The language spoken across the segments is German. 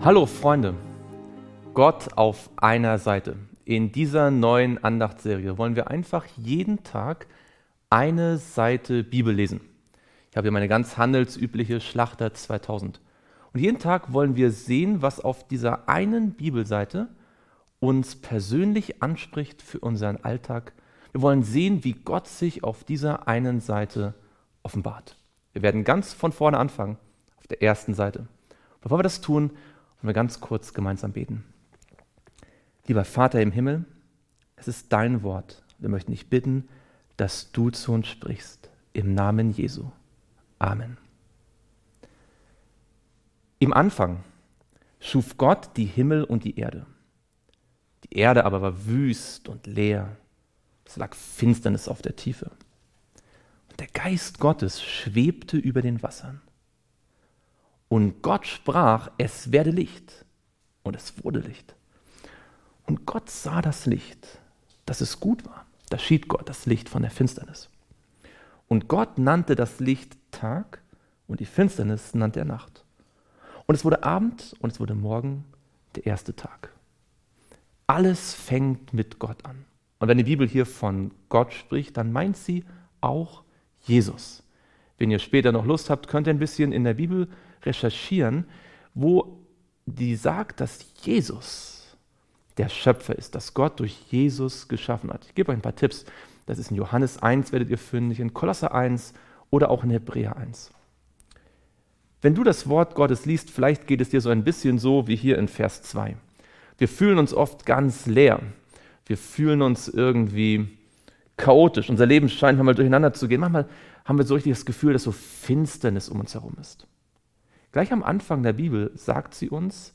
Hallo Freunde, Gott auf einer Seite. In dieser neuen Andachtsserie wollen wir einfach jeden Tag eine Seite Bibel lesen. Ich habe hier meine ganz handelsübliche Schlachter 2000. Und jeden Tag wollen wir sehen, was auf dieser einen Bibelseite uns persönlich anspricht für unseren Alltag. Wir wollen sehen, wie Gott sich auf dieser einen Seite offenbart. Wir werden ganz von vorne anfangen, auf der ersten Seite. Bevor wir das tun, wollen wir ganz kurz gemeinsam beten. Lieber Vater im Himmel, es ist dein Wort. Wir möchten dich bitten, dass du zu uns sprichst. Im Namen Jesu. Amen. Im Anfang schuf Gott die Himmel und die Erde. Die Erde aber war wüst und leer. Es lag Finsternis auf der Tiefe. Und der Geist Gottes schwebte über den Wassern. Und Gott sprach, es werde Licht. Und es wurde Licht. Und Gott sah das Licht, dass es gut war. Da schied Gott das Licht von der Finsternis. Und Gott nannte das Licht Tag und die Finsternis nannte er Nacht. Und es wurde Abend und es wurde Morgen, der erste Tag. Alles fängt mit Gott an. Und wenn die Bibel hier von Gott spricht, dann meint sie auch Jesus. Wenn ihr später noch Lust habt, könnt ihr ein bisschen in der Bibel recherchieren, wo die sagt, dass Jesus der Schöpfer ist, dass Gott durch Jesus geschaffen hat. Ich gebe euch ein paar Tipps. Das ist in Johannes 1, werdet ihr fündig, in Kolosser 1 oder auch in Hebräer 1. Wenn du das Wort Gottes liest, vielleicht geht es dir so ein bisschen so wie hier in Vers 2. Wir fühlen uns oft ganz leer. Wir fühlen uns irgendwie chaotisch. Unser Leben scheint manchmal durcheinander zu gehen. Manchmal haben wir so richtig das Gefühl, dass so Finsternis um uns herum ist. Gleich am Anfang der Bibel sagt sie uns,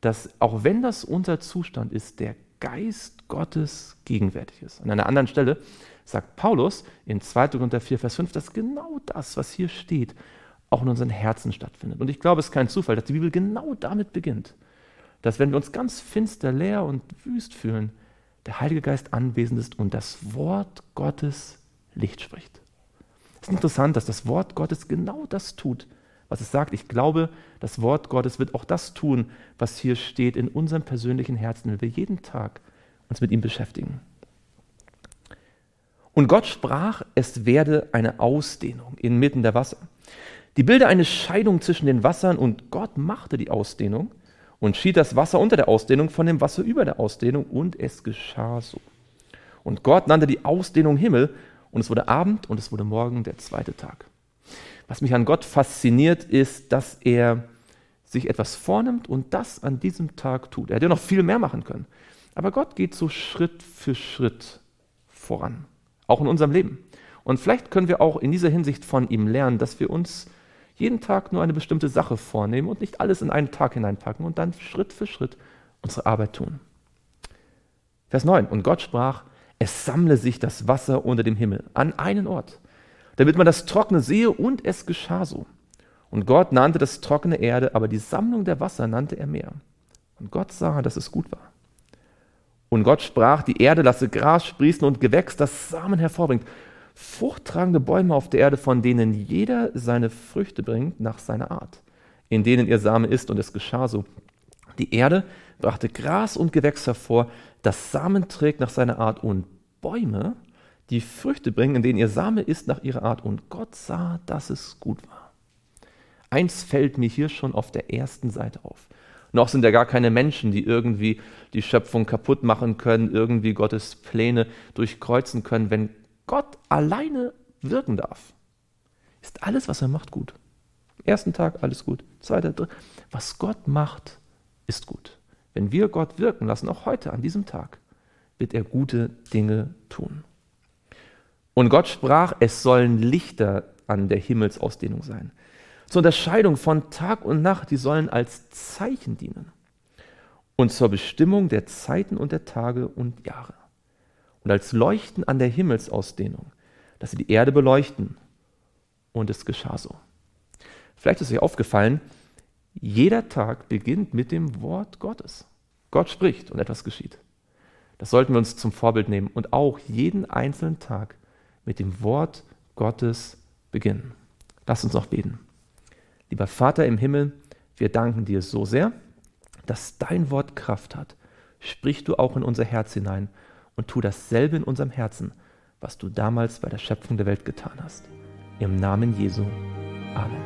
dass auch wenn das unser Zustand ist, der Geist Gottes gegenwärtig ist. An einer anderen Stelle sagt Paulus in 2. Korinther 4, Vers 5, dass genau das, was hier steht, auch in unseren Herzen stattfindet. Und ich glaube, es ist kein Zufall, dass die Bibel genau damit beginnt, dass wenn wir uns ganz finster, leer und wüst fühlen, der Heilige Geist anwesend ist und das Wort Gottes Licht spricht. Es ist interessant, dass das Wort Gottes genau das tut, was es sagt. Ich glaube, das Wort Gottes wird auch das tun, was hier steht in unserem persönlichen Herzen, wenn wir jeden Tag uns mit ihm beschäftigen. Und Gott sprach, es werde eine Ausdehnung inmitten der Wasser. Die Bilder eine Scheidung zwischen den Wassern und Gott machte die Ausdehnung und schied das Wasser unter der Ausdehnung von dem Wasser über der Ausdehnung und es geschah so. Und Gott nannte die Ausdehnung Himmel und es wurde Abend und es wurde Morgen der zweite Tag. Was mich an Gott fasziniert, ist, dass er sich etwas vornimmt und das an diesem Tag tut. Er hätte noch viel mehr machen können. Aber Gott geht so Schritt für Schritt voran, auch in unserem Leben. Und vielleicht können wir auch in dieser Hinsicht von ihm lernen, dass wir uns jeden Tag nur eine bestimmte Sache vornehmen und nicht alles in einen Tag hineinpacken und dann Schritt für Schritt unsere Arbeit tun. Vers 9. Und Gott sprach, es sammle sich das Wasser unter dem Himmel an einen Ort damit man das Trockene sehe, und es geschah so. Und Gott nannte das trockene Erde, aber die Sammlung der Wasser nannte er Meer. Und Gott sah, dass es gut war. Und Gott sprach, die Erde lasse Gras sprießen und Gewächs, das Samen hervorbringt. Fruchttragende Bäume auf der Erde, von denen jeder seine Früchte bringt nach seiner Art, in denen ihr Same ist, und es geschah so. Die Erde brachte Gras und Gewächs hervor, das Samen trägt nach seiner Art, und Bäume die Früchte bringen, in denen ihr Same ist nach ihrer Art. Und Gott sah, dass es gut war. Eins fällt mir hier schon auf der ersten Seite auf. Noch sind ja gar keine Menschen, die irgendwie die Schöpfung kaputt machen können, irgendwie Gottes Pläne durchkreuzen können. Wenn Gott alleine wirken darf, ist alles, was er macht, gut. Ersten Tag alles gut, zweiter, dritter. Was Gott macht, ist gut. Wenn wir Gott wirken lassen, auch heute an diesem Tag, wird er gute Dinge tun. Und Gott sprach, es sollen Lichter an der Himmelsausdehnung sein. Zur Unterscheidung von Tag und Nacht, die sollen als Zeichen dienen. Und zur Bestimmung der Zeiten und der Tage und Jahre. Und als Leuchten an der Himmelsausdehnung, dass sie die Erde beleuchten. Und es geschah so. Vielleicht ist euch aufgefallen, jeder Tag beginnt mit dem Wort Gottes. Gott spricht und etwas geschieht. Das sollten wir uns zum Vorbild nehmen und auch jeden einzelnen Tag mit dem Wort Gottes beginnen. Lass uns noch beten. Lieber Vater im Himmel, wir danken dir so sehr, dass dein Wort Kraft hat. Sprich du auch in unser Herz hinein und tu dasselbe in unserem Herzen, was du damals bei der Schöpfung der Welt getan hast. Im Namen Jesu. Amen.